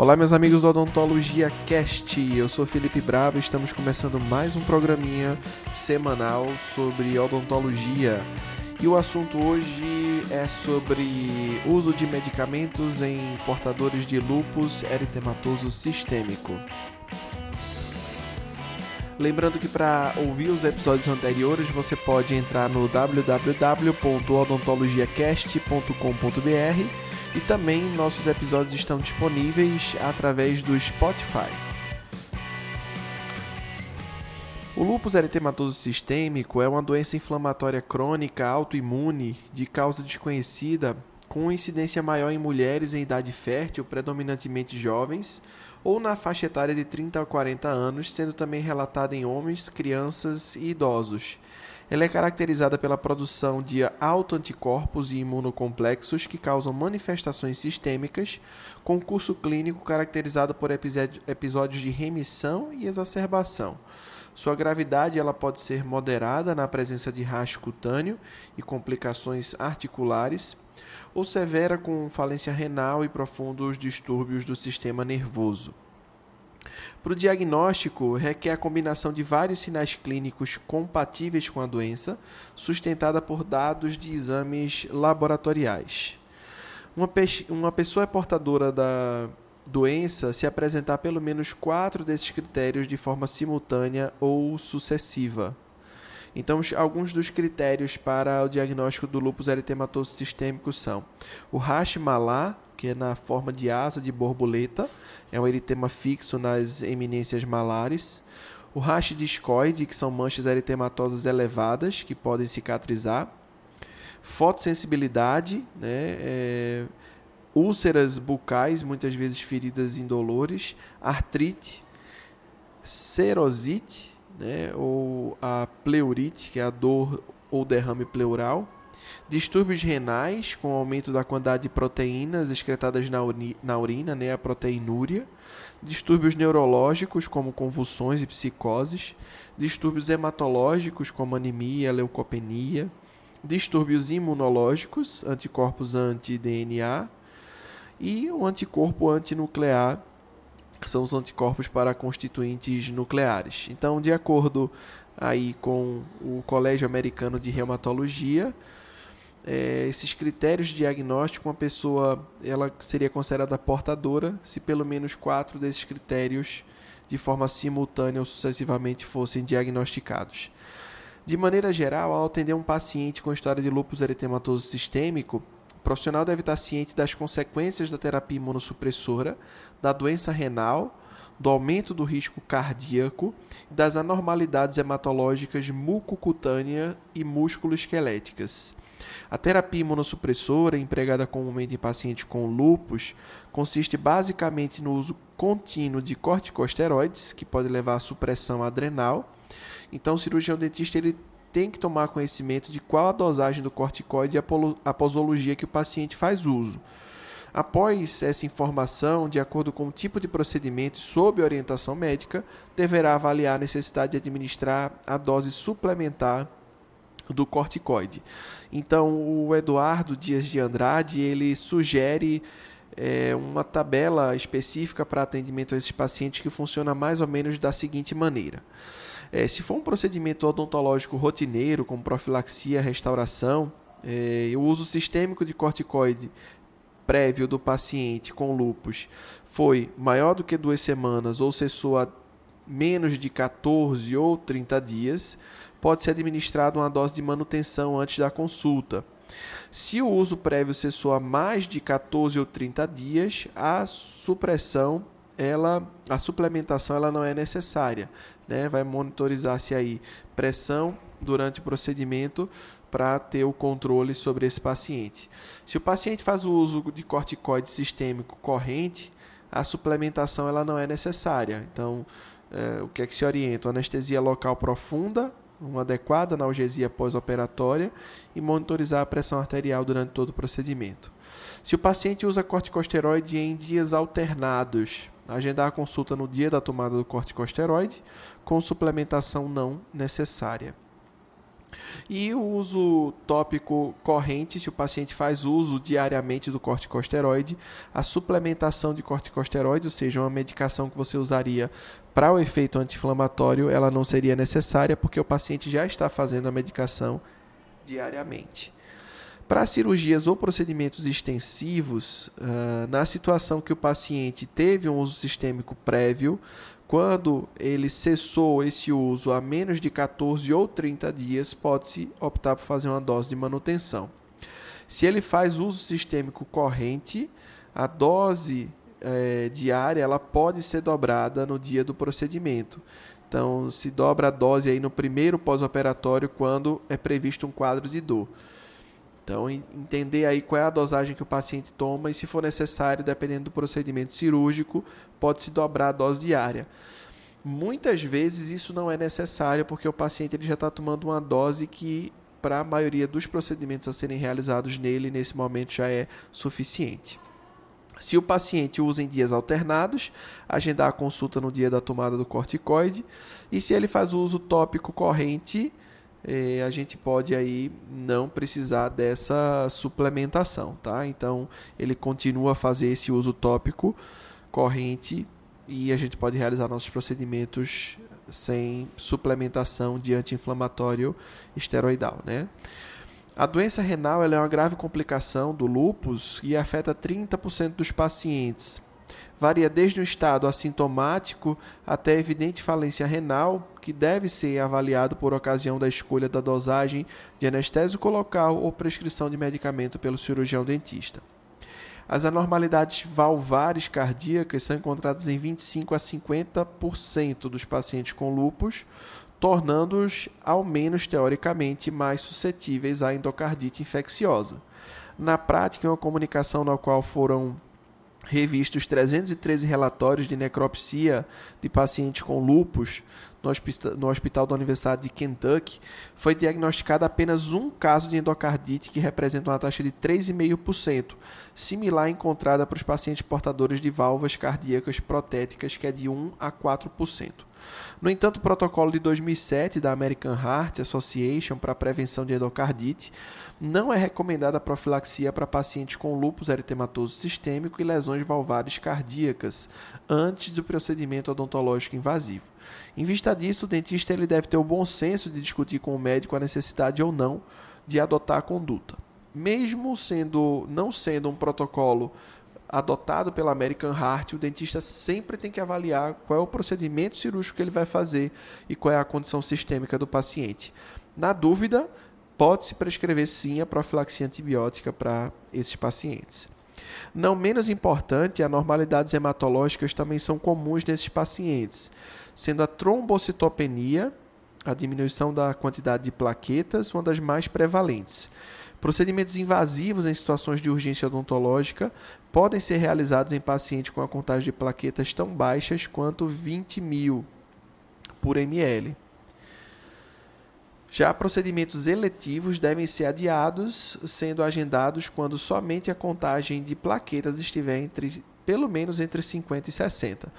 Olá, meus amigos do Odontologia Cast. Eu sou Felipe Bravo e estamos começando mais um programinha semanal sobre odontologia. E o assunto hoje é sobre uso de medicamentos em portadores de lúpus eritematoso sistêmico. Lembrando que para ouvir os episódios anteriores você pode entrar no www.odontologiacast.com.br e também nossos episódios estão disponíveis através do Spotify. O lúpus eritematoso sistêmico é uma doença inflamatória crônica autoimune de causa desconhecida, com incidência maior em mulheres em idade fértil, predominantemente jovens, ou na faixa etária de 30 a 40 anos, sendo também relatada em homens, crianças e idosos. Ela é caracterizada pela produção de autoanticorpos e imunocomplexos que causam manifestações sistêmicas, com curso clínico caracterizado por episódios de remissão e exacerbação. Sua gravidade ela pode ser moderada na presença de rastro cutâneo e complicações articulares, ou severa com falência renal e profundos distúrbios do sistema nervoso. Para o diagnóstico, requer a combinação de vários sinais clínicos compatíveis com a doença, sustentada por dados de exames laboratoriais. Uma, pe uma pessoa é portadora da doença se apresentar pelo menos quatro desses critérios de forma simultânea ou sucessiva. Então, alguns dos critérios para o diagnóstico do lúpus eritematoso sistêmico são o Hashimoto, que é na forma de asa de borboleta, é um eritema fixo nas eminências malares. O rash discoide, que são manchas eritematosas elevadas, que podem cicatrizar. Fotossensibilidade, né, é, úlceras bucais, muitas vezes feridas indolores, artrite, serosite, né, ou a pleurite, que é a dor ou derrame pleural, distúrbios renais, com aumento da quantidade de proteínas excretadas na, na urina, né, a proteinúria, distúrbios neurológicos, como convulsões e psicoses, distúrbios hematológicos, como anemia, leucopenia, distúrbios imunológicos, anticorpos anti-DNA, e o anticorpo antinuclear, que são os anticorpos para constituintes nucleares. Então, de acordo aí com o Colégio Americano de Reumatologia, é, esses critérios de diagnóstico, uma pessoa ela seria considerada portadora se pelo menos quatro desses critérios de forma simultânea ou sucessivamente fossem diagnosticados. De maneira geral, ao atender um paciente com história de lúpus eritematoso sistêmico, o profissional deve estar ciente das consequências da terapia imunossupressora, da doença renal, do aumento do risco cardíaco das anormalidades hematológicas mucocutânea e músculo-esqueléticas. A terapia imunossupressora, empregada comumente em pacientes com lúpus, consiste basicamente no uso contínuo de corticosteroides, que pode levar à supressão adrenal. Então, o cirurgião dentista ele tem que tomar conhecimento de qual a dosagem do corticoide e a posologia que o paciente faz uso. Após essa informação, de acordo com o tipo de procedimento sob orientação médica, deverá avaliar a necessidade de administrar a dose suplementar do corticoide. Então, o Eduardo Dias de Andrade ele sugere é, uma tabela específica para atendimento a esses pacientes que funciona mais ou menos da seguinte maneira. É, se for um procedimento odontológico rotineiro, como profilaxia, restauração, é, o uso sistêmico de corticoide prévio do paciente com lupus foi maior do que duas semanas ou cessou a menos de 14 ou 30 dias, pode ser administrado uma dose de manutenção antes da consulta. Se o uso prévio cessou há mais de 14 ou 30 dias, a supressão ela, a suplementação ela não é necessária, né? Vai monitorizar-se aí pressão durante o procedimento para ter o controle sobre esse paciente. Se o paciente faz o uso de corticoide sistêmico corrente, a suplementação ela não é necessária. Então, é, o que é que se orienta? Anestesia local profunda, uma adequada analgesia pós-operatória e monitorizar a pressão arterial durante todo o procedimento. Se o paciente usa corticosteroide em dias alternados, agendar a consulta no dia da tomada do corticosteroide com suplementação não necessária. E o uso tópico corrente, se o paciente faz uso diariamente do corticosteroide, a suplementação de corticosteroide, ou seja, uma medicação que você usaria para o efeito anti-inflamatório, ela não seria necessária porque o paciente já está fazendo a medicação diariamente. Para cirurgias ou procedimentos extensivos, uh, na situação que o paciente teve um uso sistêmico prévio, quando ele cessou esse uso há menos de 14 ou 30 dias, pode-se optar por fazer uma dose de manutenção. Se ele faz uso sistêmico corrente, a dose é, diária ela pode ser dobrada no dia do procedimento. Então, se dobra a dose aí no primeiro pós-operatório quando é previsto um quadro de dor. Então, entender aí qual é a dosagem que o paciente toma e, se for necessário, dependendo do procedimento cirúrgico, pode-se dobrar a dose diária. Muitas vezes isso não é necessário porque o paciente ele já está tomando uma dose que, para a maioria dos procedimentos a serem realizados nele, nesse momento já é suficiente. Se o paciente usa em dias alternados, agendar a consulta no dia da tomada do corticoide. E se ele faz uso tópico corrente, eh, a gente pode aí não precisar dessa suplementação, tá? Então ele continua a fazer esse uso tópico corrente e a gente pode realizar nossos procedimentos sem suplementação de anti-inflamatório esteroidal, né? A doença renal é uma grave complicação do lúpus e afeta 30% dos pacientes varia desde um estado assintomático até evidente falência renal, que deve ser avaliado por ocasião da escolha da dosagem de anestésico local ou prescrição de medicamento pelo cirurgião dentista. As anormalidades valvares cardíacas são encontradas em 25 a 50% dos pacientes com lúpus, tornando-os, ao menos teoricamente, mais suscetíveis à endocardite infecciosa. Na prática, é uma comunicação na qual foram revistos 313 relatórios de necropsia de pacientes com lupus no hospital, da Universidade de Kentucky, foi diagnosticado apenas um caso de endocardite, que representa uma taxa de 3,5%, similar encontrada para os pacientes portadores de válvulas cardíacas protéticas, que é de 1 a 4%. No entanto, o protocolo de 2007 da American Heart Association para a prevenção de endocardite não é recomendada a profilaxia para pacientes com lúpus eritematoso sistêmico e lesões valvares cardíacas antes do procedimento odontológico invasivo. Em vista disso, o dentista ele deve ter o bom senso de discutir com o médico a necessidade ou não de adotar a conduta. Mesmo sendo não sendo um protocolo adotado pela American Heart, o dentista sempre tem que avaliar qual é o procedimento cirúrgico que ele vai fazer e qual é a condição sistêmica do paciente. Na dúvida, pode-se prescrever sim a profilaxia antibiótica para esses pacientes. Não menos importante, anormalidades hematológicas também são comuns nesses pacientes, sendo a trombocitopenia, a diminuição da quantidade de plaquetas, uma das mais prevalentes. Procedimentos invasivos em situações de urgência odontológica podem ser realizados em pacientes com a contagem de plaquetas tão baixas quanto 20 mil por ml. Já procedimentos eletivos devem ser adiados, sendo agendados quando somente a contagem de plaquetas estiver entre pelo menos entre 50 e 60.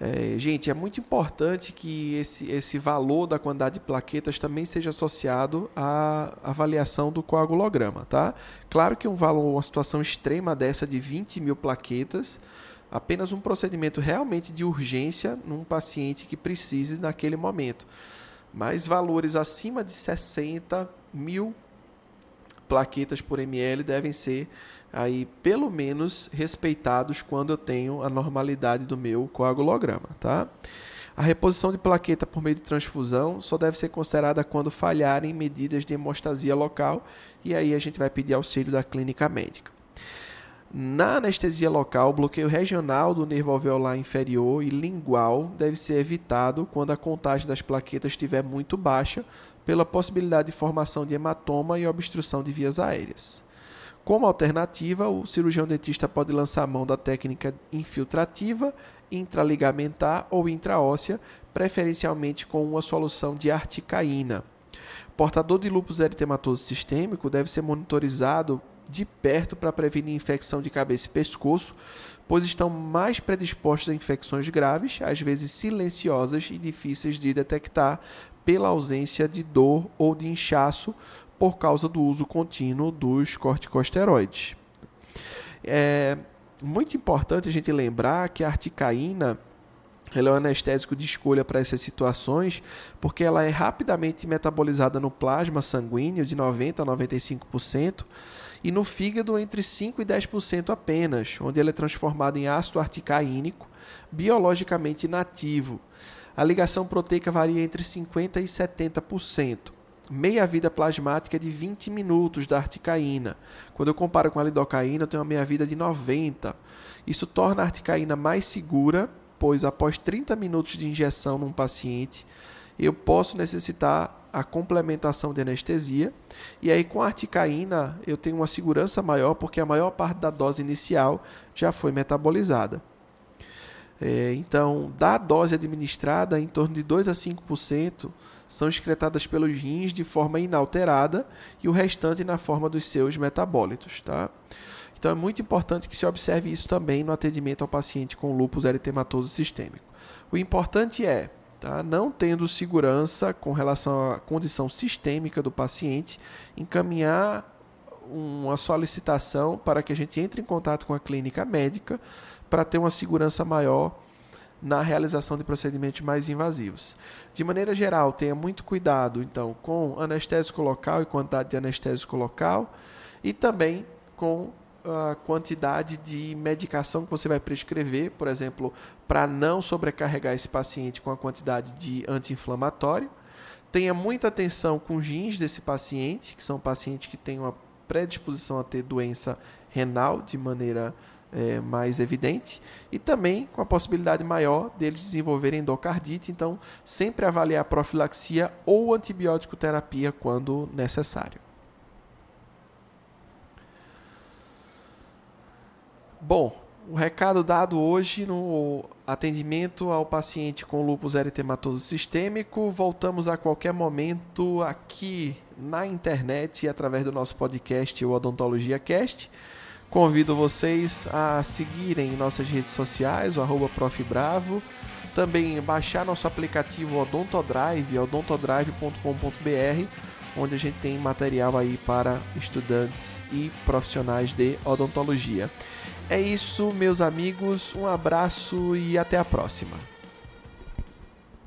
É, gente, é muito importante que esse, esse valor da quantidade de plaquetas também seja associado à avaliação do coagulograma, tá? Claro que um valor, uma situação extrema dessa de 20 mil plaquetas, apenas um procedimento realmente de urgência num paciente que precise naquele momento. Mas valores acima de 60 mil plaquetas por ml devem ser aí pelo menos respeitados quando eu tenho a normalidade do meu coagulograma, tá? A reposição de plaqueta por meio de transfusão só deve ser considerada quando falharem medidas de hemostasia local e aí a gente vai pedir auxílio da clínica médica. Na anestesia local, o bloqueio regional do nervo alveolar inferior e lingual deve ser evitado quando a contagem das plaquetas estiver muito baixa, pela possibilidade de formação de hematoma e obstrução de vias aéreas. Como alternativa, o cirurgião dentista pode lançar mão da técnica infiltrativa, intraligamentar ou intraóssea, preferencialmente com uma solução de articaína. Portador de lúpus eritematoso sistêmico deve ser monitorizado de perto para prevenir infecção de cabeça e pescoço, pois estão mais predispostos a infecções graves, às vezes silenciosas e difíceis de detectar, pela ausência de dor ou de inchaço por causa do uso contínuo dos corticosteroides. É muito importante a gente lembrar que a articaína ela é um anestésico de escolha para essas situações, porque ela é rapidamente metabolizada no plasma sanguíneo de 90 a 95% e no fígado entre 5 e 10% apenas, onde ela é transformada em ácido articaínico biologicamente inativo. A ligação proteica varia entre 50 e 70%. Meia-vida plasmática é de 20 minutos da articaína. Quando eu comparo com a lidocaína, eu tenho uma meia-vida de 90. Isso torna a articaína mais segura pois após 30 minutos de injeção num paciente, eu posso necessitar a complementação de anestesia. E aí, com a articaína, eu tenho uma segurança maior, porque a maior parte da dose inicial já foi metabolizada. É, então, da dose administrada, em torno de 2 a 5% são excretadas pelos rins de forma inalterada e o restante na forma dos seus metabólitos. Tá? Então é muito importante que se observe isso também no atendimento ao paciente com lúpus eritematoso sistêmico. O importante é, tá, não tendo segurança com relação à condição sistêmica do paciente, encaminhar uma solicitação para que a gente entre em contato com a clínica médica para ter uma segurança maior na realização de procedimentos mais invasivos. De maneira geral, tenha muito cuidado então com anestésico local e quantidade de anestésico local e também com a quantidade de medicação que você vai prescrever, por exemplo, para não sobrecarregar esse paciente com a quantidade de anti-inflamatório. Tenha muita atenção com os rins desse paciente, que são pacientes que têm uma predisposição a ter doença renal de maneira é, mais evidente, e também com a possibilidade maior deles desenvolverem endocardite. Então, sempre avaliar profilaxia ou antibiótico terapia quando necessário. Bom, o recado dado hoje no atendimento ao paciente com lúpus eritematoso sistêmico. Voltamos a qualquer momento aqui na internet e através do nosso podcast, o Odontologia Cast. Convido vocês a seguirem nossas redes sociais, o arroba profbravo. Também baixar nosso aplicativo Odontodrive, odontodrive.com.br, onde a gente tem material aí para estudantes e profissionais de odontologia. É isso, meus amigos. Um abraço e até a próxima.